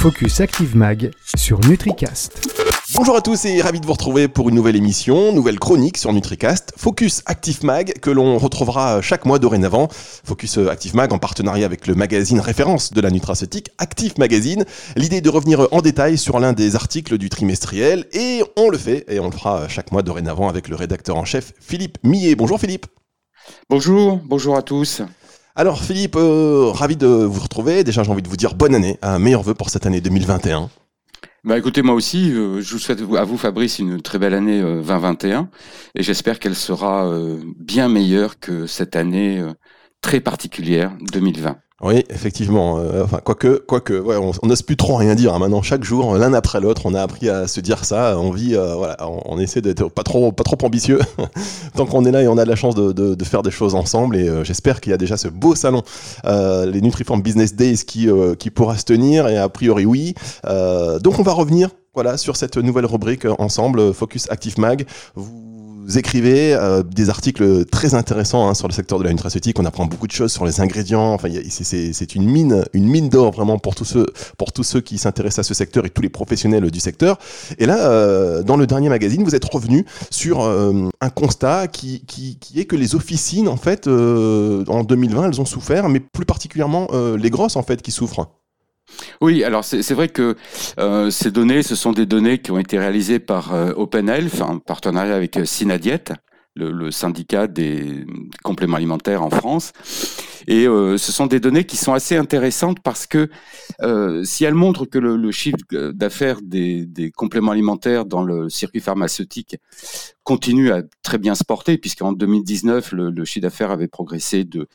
Focus Active Mag sur NutriCast. Bonjour à tous et ravi de vous retrouver pour une nouvelle émission, nouvelle chronique sur NutriCast, Focus Active Mag, que l'on retrouvera chaque mois dorénavant. Focus Active Mag en partenariat avec le magazine référence de la nutraceutique, Active Magazine. L'idée de revenir en détail sur l'un des articles du trimestriel et on le fait et on le fera chaque mois dorénavant avec le rédacteur en chef Philippe Millet. Bonjour Philippe. Bonjour, bonjour à tous. Alors Philippe, euh, ravi de vous retrouver. Déjà j'ai envie de vous dire bonne année, un meilleur vœu pour cette année 2021. Bah écoutez, moi aussi, euh, je vous souhaite à vous Fabrice une très belle année 2021 euh, et j'espère qu'elle sera bien meilleure que cette année très particulière 2020. Oui, effectivement. Euh, enfin, quoique, quoique, ouais, on n'ose plus trop rien dire. Hein. Maintenant, chaque jour, l'un après l'autre, on a appris à se dire ça. On vit, euh, voilà, on, essaie d'être pas trop, pas trop ambitieux. Tant qu'on est là et on a de la chance de, de, de faire des choses ensemble. Et euh, j'espère qu'il y a déjà ce beau salon, les Nutriform Business Days, qui, qui pourra se tenir. Et a priori, oui. donc, on va revenir, voilà, sur cette nouvelle rubrique ensemble, Focus Active Mag. Vous vous écrivez euh, des articles très intéressants hein, sur le secteur de la nutraceutique. On apprend beaucoup de choses sur les ingrédients. Enfin, c'est une mine, une mine d'or vraiment pour tous ceux, pour tous ceux qui s'intéressent à ce secteur et tous les professionnels du secteur. Et là, euh, dans le dernier magazine, vous êtes revenu sur euh, un constat qui, qui, qui, est que les officines, en fait, en 2020, elles ont souffert, mais plus particulièrement les grosses, en fait, qui souffrent. Oui, alors c'est vrai que euh, ces données, ce sont des données qui ont été réalisées par euh, OpenHealth en partenariat avec euh, Synadiet, le, syndicat des compléments alimentaires en France. Et euh, ce sont des données qui sont assez intéressantes parce que si elles montrent que le, chiffre d'affaires des, compléments alimentaires dans le circuit pharmaceutique continue à très bien se porter, puisqu'en 2019, le, le chiffre d'affaires avait progressé de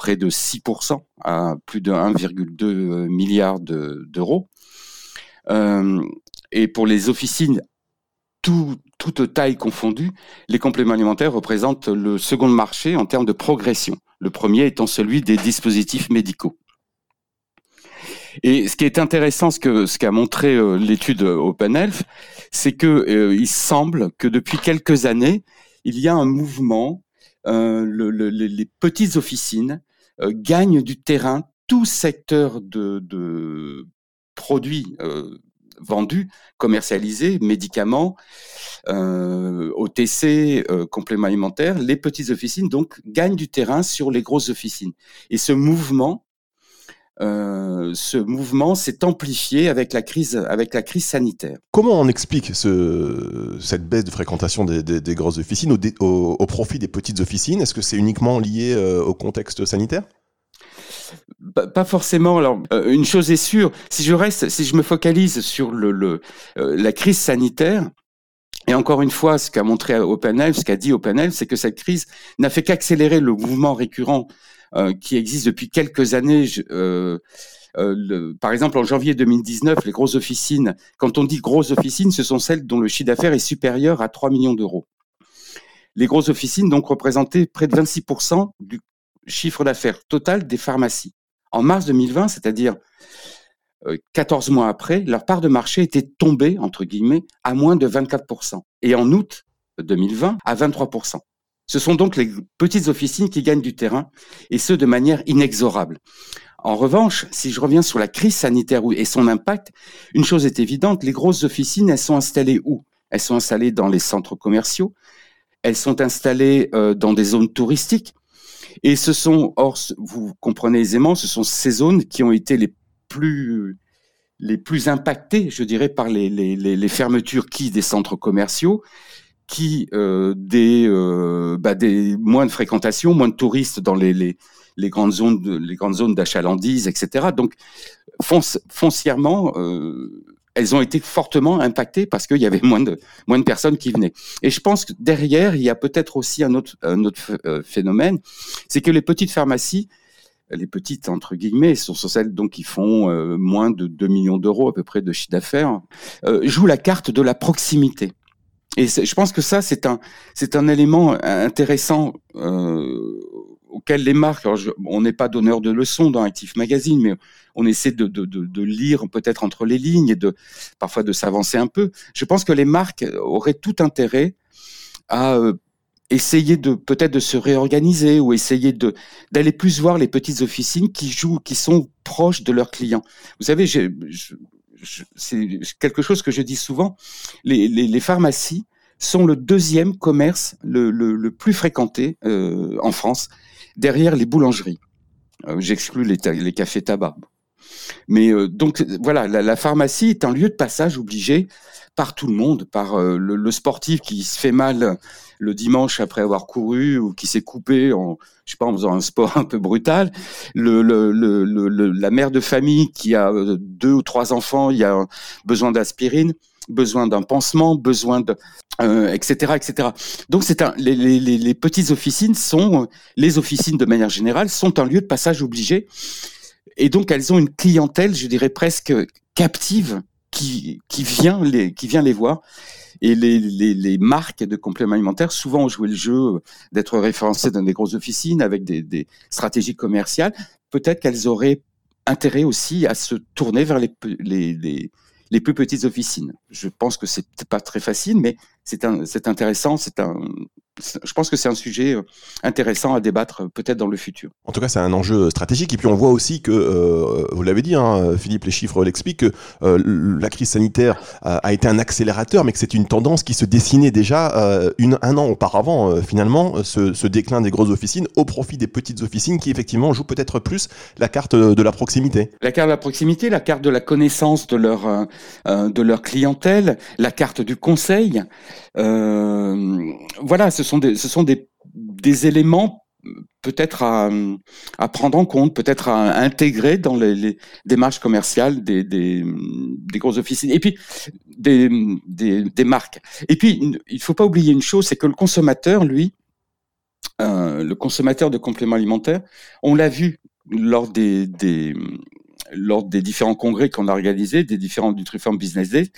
près de 6% à plus de 1,2 milliard d'euros. euh, et pour les officines, tout, toute taille confondue, les compléments alimentaires représentent le second marché en termes de progression. Le premier étant celui des dispositifs médicaux. Et ce qui est intéressant, ce que ce qu'a montré euh, l'étude Open Health, c'est que euh, il semble que depuis quelques années, il y a un mouvement. Euh, le, le, les petites officines euh, gagnent du terrain. Tout secteur de, produits euh, vendus, commercialisés, médicaments, euh, OTC, compléments alimentaires, les petites officines donc gagnent du terrain sur les grosses officines. Et ce mouvement, euh, ce mouvement s'est amplifié avec la crise, avec la crise sanitaire. Comment on explique ce, cette baisse de fréquentation des, des, des grosses officines au, au, au, profit des petites officines? Est-ce que c'est uniquement lié euh, au contexte sanitaire? Pas forcément. Alors, euh, une chose est sûre, si je reste, si je me focalise sur le, le la crise sanitaire, et encore une fois, ce qu'a montré OpenHealth, ce qu'a dit OpenHealth, c'est que cette crise n'a fait qu'accélérer le mouvement récurrent euh, qui existe depuis quelques années. Euh, euh, par exemple, en janvier 2019, les grosses officines, quand on dit grosses officines, ce sont celles dont le chiffre d'affaires est supérieur à 3 millions d'euros. Les grosses officines donc représentaient près de 26% du chiffre d'affaires total des pharmacies. En mars 2020, c'est-à-dire 14 mois après, leur part de marché était tombée, entre guillemets, à moins de 24%. Et en août 2020, à 23%. Ce sont donc les petites officines qui gagnent du terrain, et ce, de manière inexorable. En revanche, si je reviens sur la crise sanitaire et son impact, une chose est évidente, les grosses officines, elles sont installées où? Elles sont installées dans les centres commerciaux, elles sont installées euh, dans des zones touristiques, et ce sont, vous comprenez aisément, ce sont ces zones qui ont été les plus les plus impactées, je dirais, par les, fermetures qui des centres commerciaux, qui euh, des, euh, bah, des moins de fréquentation, moins de touristes dans les, grandes zones les grandes zones d'achalandise, etc. Donc foncièrement, euh, elles ont été fortement impactées parce qu'il y avait moins de moins de personnes qui venaient. Et je pense que derrière, il y a peut-être aussi un autre un autre phénomène, c'est que les petites pharmacies les petites entre guillemets sont celles donc qui font euh, moins de 2 millions d'euros à peu près de chiffre d'affaires, euh, jouent la carte de la proximité. Et je pense que ça c'est un c'est un élément intéressant euh, auquel les marques, on n'est pas donneur de leçons dans Active Magazine, mais on essaie de, de, lire peut-être entre les lignes et de parfois de s'avancer un peu. Je pense que les marques auraient tout intérêt à essayer de peut-être de se réorganiser ou essayer de d'aller plus voir les petites officines qui jouent, qui sont proches de leurs clients. Vous savez, c'est quelque chose que je dis souvent, les, les, les pharmacies sont le deuxième commerce le, le, le plus fréquenté euh, en France, derrière les boulangeries. Euh, J'exclus les, les cafés tabac. Mais euh, donc voilà, la, pharmacie est un lieu de passage obligé par tout le monde, par euh, le, sportif qui se fait mal le dimanche après avoir couru ou qui s'est coupé en, je sais pas, en faisant un sport un peu brutal, le, la mère de famille qui a euh, deux ou trois enfants, il y a besoin d'aspirine, besoin d'un pansement, besoin de, etc., etc. Donc c'est les, petites officines sont, les officines de manière générale sont un lieu de passage obligé, et donc elles ont une clientèle, je dirais presque captive, qui, qui vient les, qui vient les voir. Et les, les, les, marques de compléments alimentaires souvent ont joué le jeu d'être référencées dans des grosses officines avec des, stratégies commerciales. Peut-être qu'elles auraient intérêt aussi à se tourner vers les, les, les, les plus petites officines. Je pense que c'est pas très facile, mais c'est intéressant. C'est un, je pense que c'est un sujet euh, intéressant à débattre euh, peut-être dans le futur. En tout cas, c'est un enjeu stratégique. Et puis on voit aussi que, euh, vous l'avez dit, hein, Philippe, les chiffres l'expliquent, que euh, la crise sanitaire a, a, été un accélérateur, mais que c'est une tendance qui se dessinait déjà euh, une, un an auparavant, euh, finalement, ce, ce, déclin des grosses officines au profit des petites officines qui, effectivement, jouent peut-être plus la carte de la proximité. La carte de la proximité, la carte de la connaissance de leur, de leur clientèle, la carte du conseil. Voilà, ce sont des, ce sont des, des éléments peut-être à, à, prendre en compte, peut-être à intégrer dans les, démarches commerciales des, des, des, grosses officines. Et puis, des, des, marques. Et puis, il faut pas oublier une chose, c'est que le consommateur, lui, euh, le consommateur de compléments alimentaires, on l'a vu lors des, lors des différents congrès qu'on a organisés, des différents Nutriform Business Days,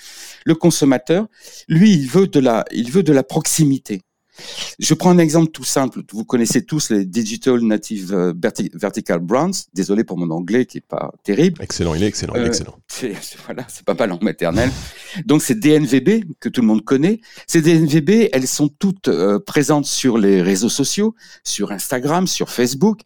le consommateur, lui, il veut de la, il veut de la proximité. Je prends un exemple tout simple. Vous connaissez tous les Digital Native euh, Vertical Brands. Désolé pour mon anglais qui est pas terrible. Excellent, il est excellent, il est Euh, excellent. C'est, voilà, c'est pas ma langue maternelle. Donc c'est DNVB que tout le monde connaît. Ces DNVB, elles sont toutes euh, présentes sur les réseaux sociaux, sur Instagram, sur Facebook.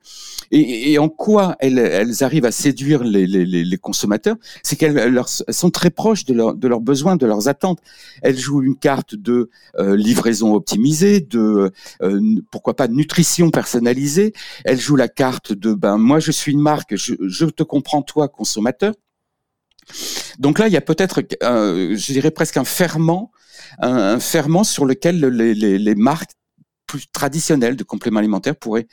Et, et en quoi elles, elles, arrivent à séduire les, les, les consommateurs? C'est qu'elles sont très proches de, leur, de leurs besoins, de leurs attentes. Elles jouent une carte de euh, livraison optimisée, de euh, pourquoi pas nutrition personnalisée. Elles jouent la carte de ben moi je suis une marque, je, te comprends toi consommateur. Donc là, il y a peut-être, je dirais presque un ferment, un, ferment sur lequel les, marques plus traditionnelles de compléments alimentaires pourraient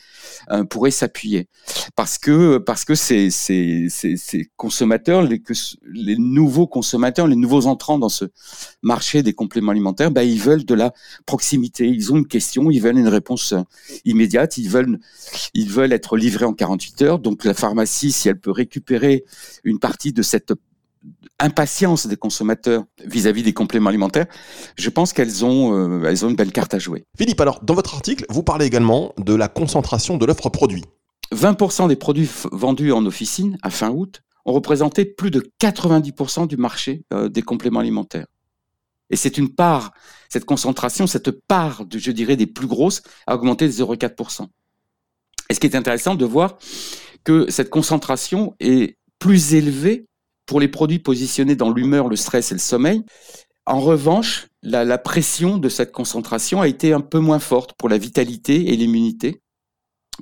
euh, s'appuyer. Parce que parce que ces ces ces, consommateurs les nouveaux consommateurs les nouveaux entrants dans ce marché des compléments alimentaires ben ils veulent de la proximité. Ils ont une question ils veulent une réponse immédiate. Ils veulent ils veulent être livrés en 48 heures. Donc la pharmacie si elle peut récupérer une partie de cette impatience des consommateurs vis-à-vis -vis des compléments alimentaires, je pense qu'elles ont, euh, elles ont une belle carte à jouer. Philippe, alors dans votre article, vous parlez également de la concentration de l'offre produit. 20% des produits vendus en officine à fin août ont représenté plus de 90% du marché euh, des compléments alimentaires. Et c'est une part, cette concentration, cette part, de, je dirais, des plus grosses, a augmenté de 0,4%. Et ce qui est intéressant de voir que cette concentration est plus élevée pour les produits positionnés dans l'humeur, le stress et le sommeil. En revanche, la, pression de cette concentration a été un peu moins forte pour la vitalité et l'immunité,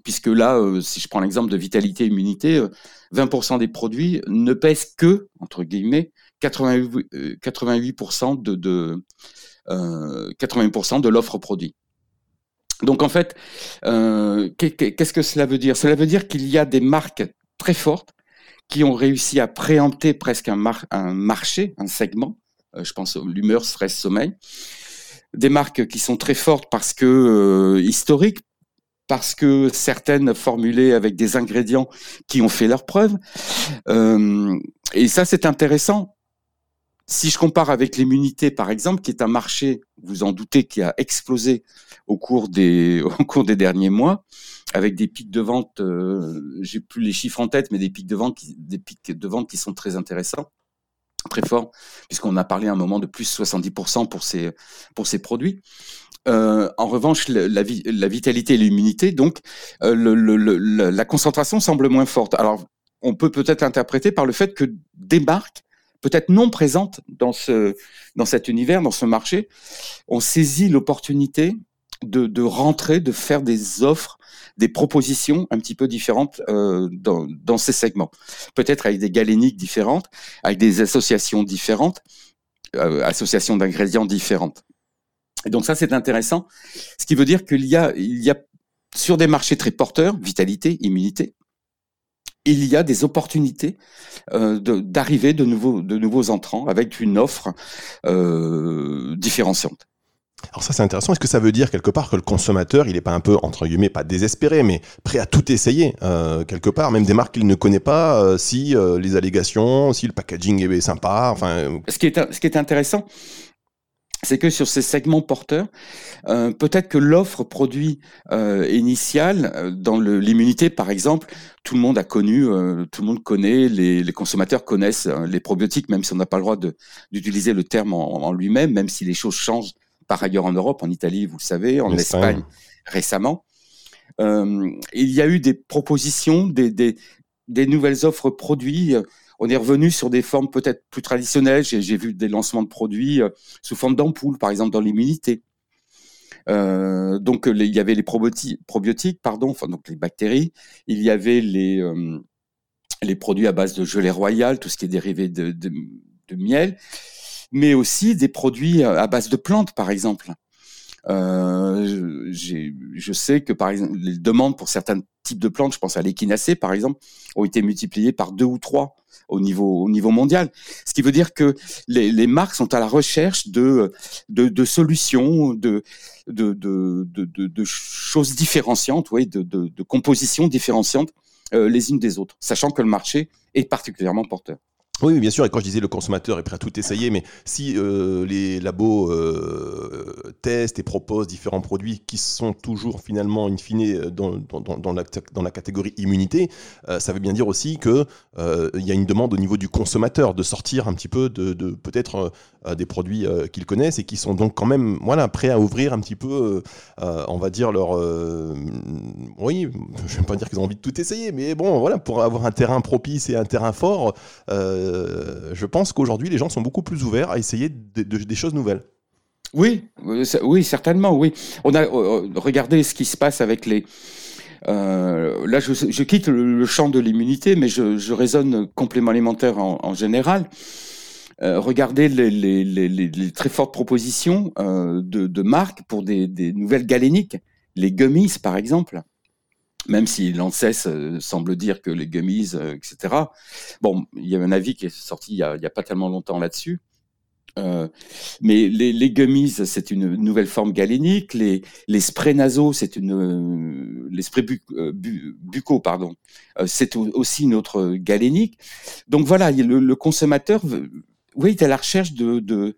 puisque là, euh, si je prends l'exemple de vitalité et immunité, euh, 20% des produits ne pèsent que, entre guillemets, 88, euh, 88% de, de 88% de l'offre produit. Donc en fait, euh, qu'est-ce que cela veut dire? Cela veut dire qu'il y a des marques très fortes qui ont réussi à préempter presque un, mar un marché, un segment. Euh, je pense l'humeur, stress, sommeil. Des marques qui sont très fortes parce que euh, historiques, parce que certaines formulées avec des ingrédients qui ont fait leur preuve. Euh, et ça, c'est intéressant. Si je compare avec l'immunité, par exemple, qui est un marché, vous en doutez, qui a explosé au cours des, au cours des derniers mois, avec des pics de vente, euh, j'ai plus les chiffres en tête, mais des pics de vente, qui, des pics de vente qui sont très intéressants, très forts, puisqu'on a parlé à un moment de plus 70% pour ces, pour ces produits. Euh, en revanche, la, la, la vitalité et l'immunité, donc, euh, la concentration semble moins forte. Alors, on peut peut-être l'interpréter par le fait que des marques peut-être non présentes dans ce dans cet univers, dans ce marché, ont saisi l'opportunité de, de rentrer, de faire des offres, des propositions un petit peu différentes euh, dans, dans ces segments. Peut-être avec des galéniques différentes, avec des associations différentes, euh, associations d'ingrédients différentes. Et donc ça, c'est intéressant. Ce qui veut dire qu'il y a, il y a sur des marchés très porteurs, vitalité, immunité, il y a des opportunités euh, d'arriver de, nouveaux, de nouveaux entrants avec une offre euh, différenciante. Alors ça c'est intéressant. Est-ce que ça veut dire quelque part que le consommateur il n'est pas un peu entre guillemets pas désespéré mais prêt à tout essayer euh, quelque part même des marques qu'il ne connaît pas euh, si euh, les allégations si le packaging est sympa enfin. Ce qui est ce qui est intéressant c'est que sur ces segments porteurs, euh, peut-être que l'offre produit euh, initiale, euh, dans l'immunité par exemple, tout le monde a connu, euh, tout le monde connaît, les, les consommateurs connaissent euh, les probiotiques, même si on n'a pas le droit d'utiliser le terme en, en lui-même, même si les choses changent par ailleurs en Europe, en Italie, vous le savez, en Espagne, Espagne récemment. Il y a eu des propositions, des, des, des nouvelles offres produits on est revenu sur des formes peut-être plus traditionnelles. J'ai vu des lancements de produits euh, sous forme d'ampoules, par exemple dans l'immunité. Euh, donc il y avait les probiotiques, pardon, donc les bactéries. Il y avait les euh, les produits à base de gelée royale, tout ce qui est dérivé de miel, mais aussi des produits à base de plantes, par exemple. Euh, je sais que par exemple les demandes pour certains types de plantes, je pense à l'échinacée par exemple, ont été multipliées par deux ou trois au niveau au niveau mondial. Ce qui veut dire que les, les marques sont à la recherche de de, de solutions, de de, de de, choses différenciantes, oui, de, de, de compositions différenciantes euh, les unes des autres, sachant que le marché est particulièrement porteur. Oui, bien sûr. Et quand je disais le consommateur est prêt à tout essayer, mais si euh, les labos euh, testent et proposent différents produits qui sont toujours finalement in fine dans, dans, la, catégorie immunité, euh, ça veut bien dire aussi que euh, il y a une demande au niveau du consommateur de sortir un petit peu de, peut-être euh, des produits euh, qu'ils connaissent et qui sont donc quand même voilà prêts à ouvrir un petit peu, on va dire leur, oui, je vais pas dire qu'ils ont envie de tout essayer, mais bon voilà pour avoir un terrain propice et un terrain fort. Euh, je pense qu'aujourd'hui, les gens sont beaucoup plus ouverts à essayer des choses nouvelles. Oui, oui, certainement, oui. On a regardé ce qui se passe avec les. Euh, là, je, je, quitte le, champ de l'immunité, mais je, je, raisonne complément alimentaire en, en général. Euh, regardez les, les, les, les, très fortes propositions euh, de, de marques pour des, des, nouvelles galéniques, les gummies par exemple même si l'ANSES euh, semble dire que les gummies, euh, etc. Bon, il y a un avis qui est sorti il y a, a pas tellement longtemps là-dessus. Euh, mais les, les gummies, c'est une nouvelle forme galénique. Les, les sprays nasaux, c'est une euh, les sprays bu, bu, buccaux, pardon, c'est aussi une autre galénique. Donc voilà, le, le consommateur oui, tu à la recherche de, de,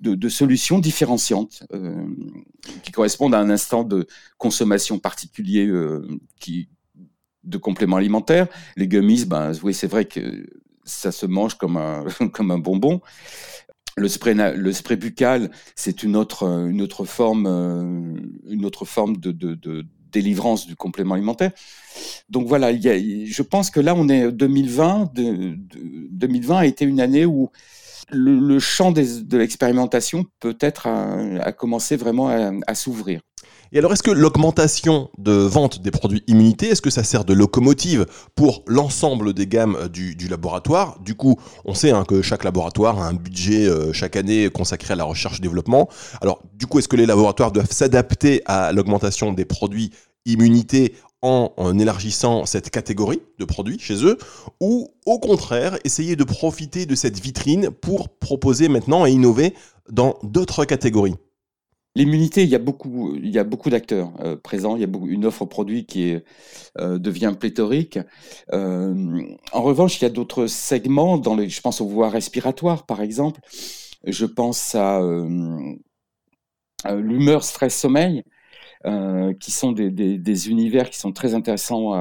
de, de solutions différenciantes euh, qui correspondent à un instant de consommation particulier euh, de compléments alimentaires. Les gummies, ben, oui, c'est vrai que ça se mange comme un, comme un bonbon. Le spray, le spray buccal, c'est une autre, une autre forme, euh, une autre forme de, de, délivrance du complément alimentaire. Donc voilà, je pense que là, on est 2020. De, de, 2020 a été une année où le, champ de l'expérimentation peut-être a, commencé vraiment à, s'ouvrir. Et alors, est-ce que l'augmentation de vente des produits immunité, est-ce que ça sert de locomotive pour l'ensemble des gammes du, du, laboratoire? Du coup, on sait hein, que chaque laboratoire a un budget euh, chaque année consacré à la recherche-développement. Alors, du coup, est-ce que les laboratoires doivent s'adapter à l'augmentation des produits immunité en, élargissant cette catégorie de produits chez eux, ou au contraire essayer de profiter de cette vitrine pour proposer maintenant et innover dans d'autres catégories L'immunité, il y a beaucoup, il y d'acteurs euh, présents. Il y a une offre produit qui euh, devient pléthorique. Euh, en revanche, il y a d'autres segments. Dans les, je pense aux voies respiratoires, par exemple. Je pense à l'humeur, stress, sommeil. Euh, qui sont des, univers qui sont très intéressants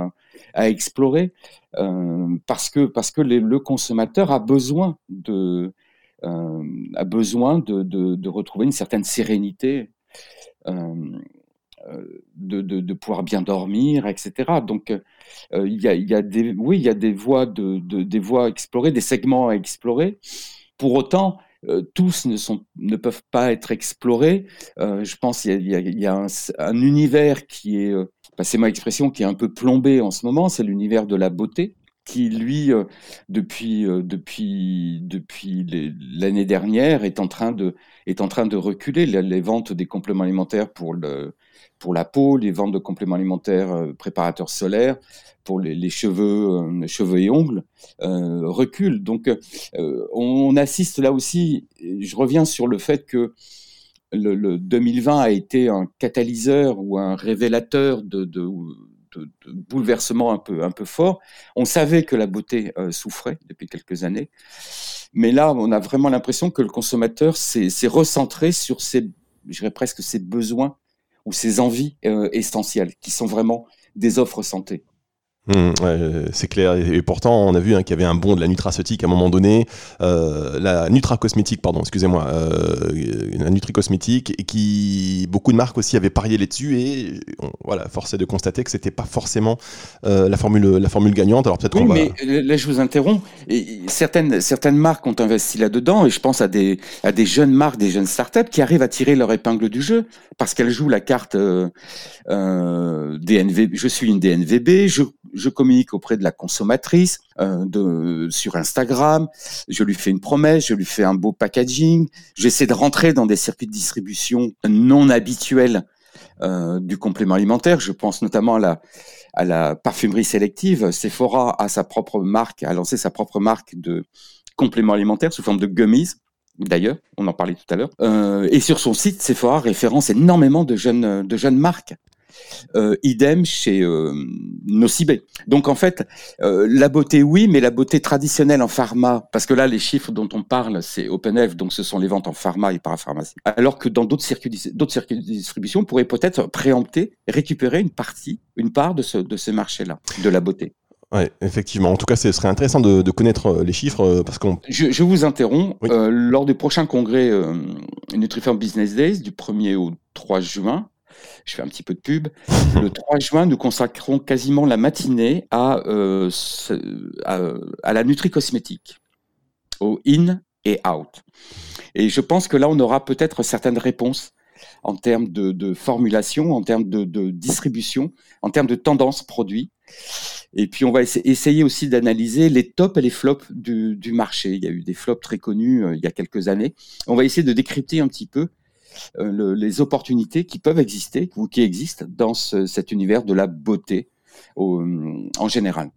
à, explorer euh, parce que parce que le consommateur a besoin de euh, a besoin de, retrouver une certaine sérénité. De, de, pouvoir bien dormir, etc. Donc, il y, des, oui, il y a des voies de, des voies à explorer, des segments à explorer. pour autant, tous ne, sont, ne peuvent pas être explorés. je pense qu'il y a, un, univers qui est, passez-moi l'expression, qui est un peu plombé en ce moment, c'est l'univers de la beauté qui lui, depuis depuis depuis l'année dernière, est en train de est en train de reculer. Les, ventes des compléments alimentaires pour le pour la peau, les ventes de compléments alimentaires préparateurs solaires pour les, cheveux cheveux et ongles reculent. Donc on assiste là aussi. Je reviens sur le fait que le, 2020 a été un catalyseur ou un révélateur de, de de, bouleversement un peu, un peu fort. On savait que la beauté euh, souffrait depuis quelques années, mais là, on a vraiment l'impression que le consommateur s'est recentré sur ses, presque ses besoins ou ses envies euh, essentielles, qui sont vraiment des offres santé. Mmh, c'est clair. Et, pourtant, on a vu hein, qu'il y avait un bond de la nutraceutique à un moment donné, euh, la nutracosmétique, pardon, excusez-moi, euh, la nutricosmétique, et qui beaucoup de marques aussi avaient parié là-dessus. Et voilà, force est de constater que c'était pas forcément euh, la formule, la formule gagnante. Alors peut-être oui, mais là, je vous interromps. Et certaines, certaines marques ont investi là-dedans, et je pense à des, à des jeunes marques, des jeunes startups qui arrivent à tirer leur épingle du jeu parce qu'elles jouent la carte euh, euh DNV. Je suis une DNVB. Je je communique auprès de la consommatrice euh, sur Instagram, je lui fais une promesse, je lui fais un beau packaging, j'essaie de rentrer dans des circuits de distribution non habituels euh, du complément alimentaire. Je pense notamment à la, parfumerie sélective. Sephora a sa propre marque, a lancé sa propre marque de complément alimentaire sous forme de gummies. D'ailleurs, on en parlait tout à l'heure. Euh, et sur son site, Sephora référence énormément de jeunes marques. Euh, idem chez euh, Nocibé. Donc en fait, euh, la beauté oui, mais la beauté traditionnelle en pharma, parce que là les chiffres dont on parle, c'est OpenF, donc ce sont les ventes en pharma et parapharmacie. Alors que dans d'autres circuits, d'autres circuits de distribution, on pourrait peut-être préempter, récupérer une partie, une part de ce, de ce marché-là, de la beauté. Oui, effectivement. En tout cas, ce serait intéressant de, connaître les chiffres parce qu'on. Je, vous interromps. lors du prochain congrès Nutriform Business Days du 1er au 3 juin, je fais un petit peu de pub. Le 3 juin, nous consacrons quasiment la matinée à, euh, à, la nutri-cosmétique, au in et out. Et je pense que là, on aura peut-être certaines réponses en termes de, formulation, en termes de, distribution, en termes de tendance produit. Et puis, on va essayer aussi d'analyser les tops et les flops du, du, marché. Il y a eu des flops très connus euh, il y a quelques années. On va essayer de décrypter un petit peu euh, les opportunités qui peuvent exister ou qui existent dans cet univers de la beauté en général.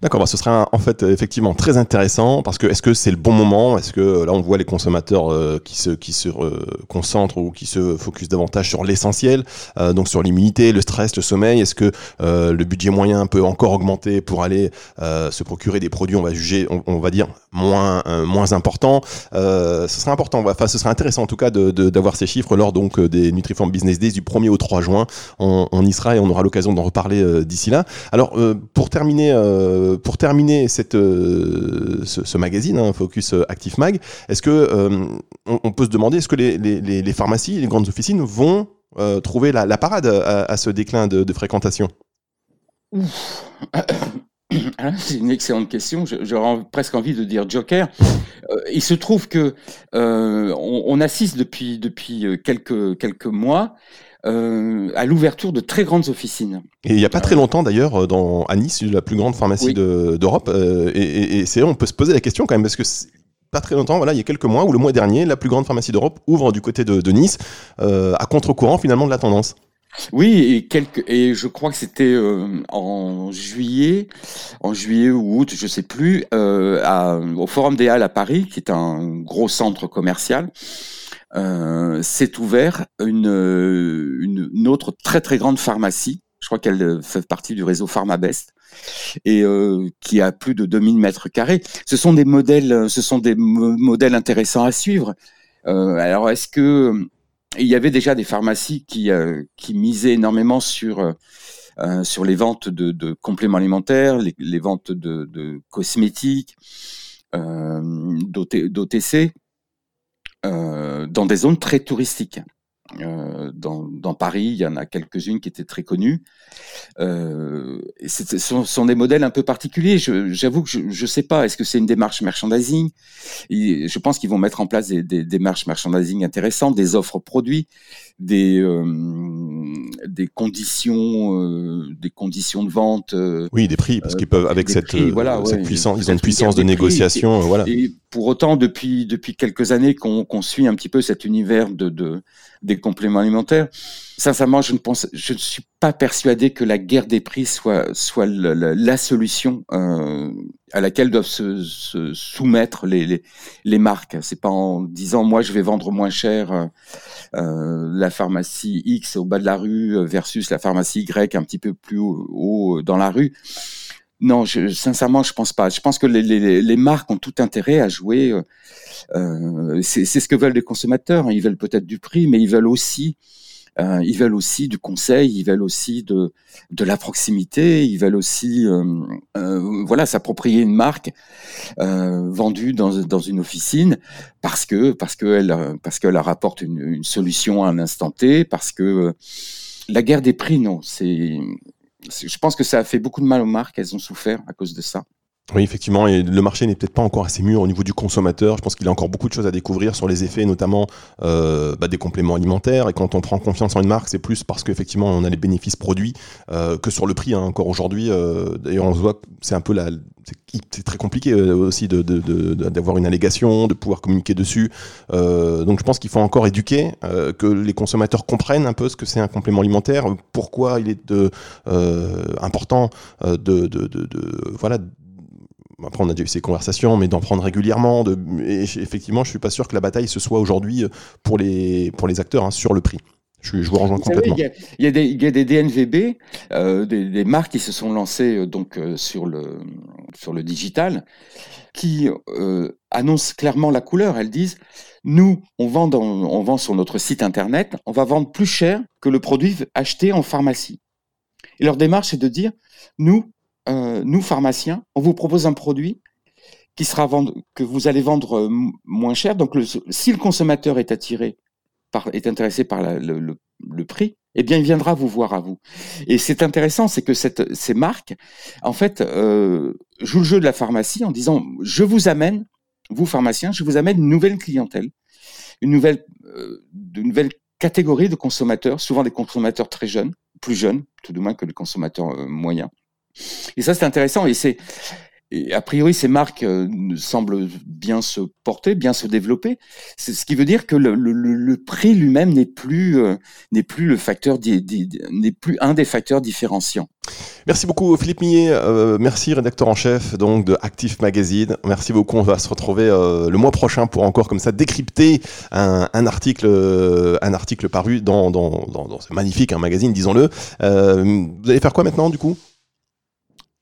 D'accord, bah ce serait en fait effectivement très intéressant parce que est-ce que c'est le bon moment? Est-ce que là on voit les consommateurs euh, qui se qui se euh, concentrent ou qui se focusent davantage sur l'essentiel, euh, donc sur l'immunité, le stress, le sommeil? Est-ce que le budget moyen peut encore augmenter pour aller se procurer des produits, on va juger, on, va dire moins moins importants? Ce serait important, enfin ce serait intéressant en tout cas d'avoir de, d'avoir ces chiffres lors donc des Nutriform Business Days du 1er au 3 juin. On, on y sera et on aura l'occasion d'en reparler d'ici là. Alors pour terminer euh, pour terminer cette, euh, ce, magazine, hein, Focus Active Mag, est-ce que euh, on, peut se demander est-ce que les, pharmacies, les grandes officines vont trouver la, parade à, ce déclin de, fréquentation? Ah, c'est une excellente question. J'aurais presque envie de dire Joker. il se trouve que on, assiste depuis depuis quelques quelques mois euh, à l'ouverture de très grandes officines. Et il n'y a pas très longtemps d'ailleurs, euh, dans, à Nice, la plus grande pharmacie d'Europe. Euh, et, c'est on peut se poser la question quand même, parce que pas très longtemps, voilà, il y a quelques mois, ou le mois dernier, la plus grande pharmacie d'Europe ouvre du côté de, Nice, à contre-courant finalement de la tendance. Oui, et, quelques, et je crois que c'était en juillet, en juillet ou août, je sais plus, au Forum des Halles à Paris, qui est un gros centre commercial euh, s'est ouvert une, une, autre très très grande pharmacie. Je crois qu'elle fait partie du réseau PharmaBest et euh, qui a plus de 2000 mètres carrés. Ce sont des modèles, ce sont intéressants à suivre. Euh, alors, est-ce que il y avait déjà des pharmacies qui, euh, misaient énormément sur euh, les ventes de, compléments alimentaires, les, ventes de, cosmétiques, d'OTC, euh, dans des zones très touristiques. euh, dans, Paris, il y en a quelques-unes qui étaient très connues. Euh, ce sont, des modèles un peu particuliers. J'avoue que je ne sais pas. Est-ce que c'est une démarche merchandising? Je pense qu'ils vont mettre en place des, démarches merchandising intéressantes, des offres produits, des, euh, des conditions, euh, des conditions de vente. Euh, oui, des prix, parce qu'ils peuvent avec cette, voilà, cette puissance, ils ont une puissance de négociation. voilà. Et pour autant, depuis depuis quelques années qu'on qu'on suit un petit peu cet univers de, de des compléments alimentaires. Sincèrement, je ne pense, je ne suis pas persuadé que la guerre des prix soit soit la, la, solution euh, à laquelle doivent se, soumettre les, les, les marques. C'est pas en disant moi je vais vendre moins cher euh, euh la pharmacie X au bas de la rue versus la pharmacie Y un petit peu plus haut, dans la rue. Non, sincèrement, je pense pas. Je pense que les, marques ont tout intérêt à jouer. Euh, euh c'est ce que veulent les consommateurs. Ils veulent peut-être du prix, mais ils veulent aussi, euh, ils veulent aussi du conseil. Ils veulent aussi de de la proximité. Ils veulent aussi, euh, euh voilà, s'approprier une marque vendue dans dans une officine parce que parce que elle parce qu'elle leur apporte une, une solution à un instant T. Parce que la guerre des prix, non, c'est je pense que ça a fait beaucoup de mal aux marques, elles ont souffert à cause de ça. Oui, effectivement, et le marché n'est peut-être pas encore assez mûr au niveau du consommateur. Je pense qu'il a encore beaucoup de choses à découvrir sur les effets, notamment euh, bah, des compléments alimentaires. Et quand on prend confiance en une marque, c'est plus parce qu'effectivement on a les bénéfices produits euh, que sur le prix. Hein, encore aujourd'hui, euh, d'ailleurs, on se voit, c'est un peu la, c'est très compliqué euh, aussi d'avoir de, de, une allégation, de pouvoir communiquer dessus. Euh, donc je pense qu'il faut encore éduquer, euh, que les consommateurs comprennent un peu ce que c'est un complément alimentaire, pourquoi il est de, euh, important euh, de, de, voilà après on a déjà eu ces conversations, mais d'en prendre régulièrement. De, et effectivement, je suis pas sûr que la bataille se soit aujourd'hui pour les, pour les acteurs hein, sur le prix. Je, je vous rejoins complètement. Il y, y, y, a des DNVB, euh, des, des, marques qui se sont lancées euh, donc euh, sur le sur le digital, qui euh, annoncent clairement la couleur. Elles disent nous, on vend dans, on vend sur notre site internet, on va vendre plus cher que le produit acheté en pharmacie. Et leur démarche est de dire nous, euh, nous pharmaciens, on vous propose un produit qui sera vendre, que vous allez vendre euh, moins cher. Donc, si le consommateur est attiré est intéressé par le, prix, eh bien, il viendra vous voir à vous. Et c'est intéressant, c'est que ces marques, en fait, euh, jouent le jeu de la pharmacie en disant, je vous amène, vous pharmaciens, je vous amène une nouvelle clientèle, une nouvelle, euh, une nouvelle catégorie de consommateurs, souvent des consommateurs très jeunes, plus jeunes, tout de moins que les consommateurs euh, moyens. Et ça, c'est intéressant. Et c'est, a priori, ces marques euh, semblent bien se porter, bien se développer. C'est ce qui veut dire que le, prix lui-même n'est plus euh, n'est plus le facteur n'est plus un des facteurs différenciants. Merci beaucoup Philippe Millet, euh, merci rédacteur en chef donc de Active Magazine. Merci beaucoup. On va se retrouver le mois prochain pour encore comme ça décrypter un, article un article paru dans ce magnifique un magazine, disons-le. vous allez faire quoi maintenant du coup?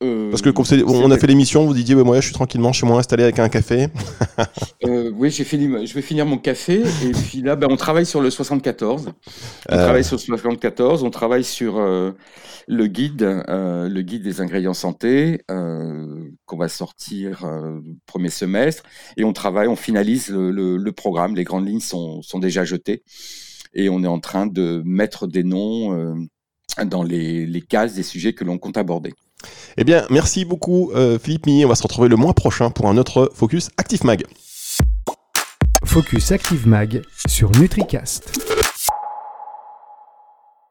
Euh, Parce que quand on a fait l'émission, vous disiez, ouais, moi, je suis tranquillement chez moi installé avec un café. euh, oui, j'ai fini, je vais finir mon café. Et puis là, ben, on travaille sur le 74. On euh... travaille sur le 74. On travaille sur le guide, le guide des ingrédients santé qu'on va sortir premier semestre. Et on travaille, on finalise le, le, le, programme. Les grandes lignes sont, sont déjà jetées. Et on est en train de mettre des noms dans les, les cases des sujets que l'on compte aborder. Eh bien, merci beaucoup euh, Philippe Millet. On va se retrouver le mois prochain pour un autre Focus Active Mag. Focus Active Mag sur NutriCast.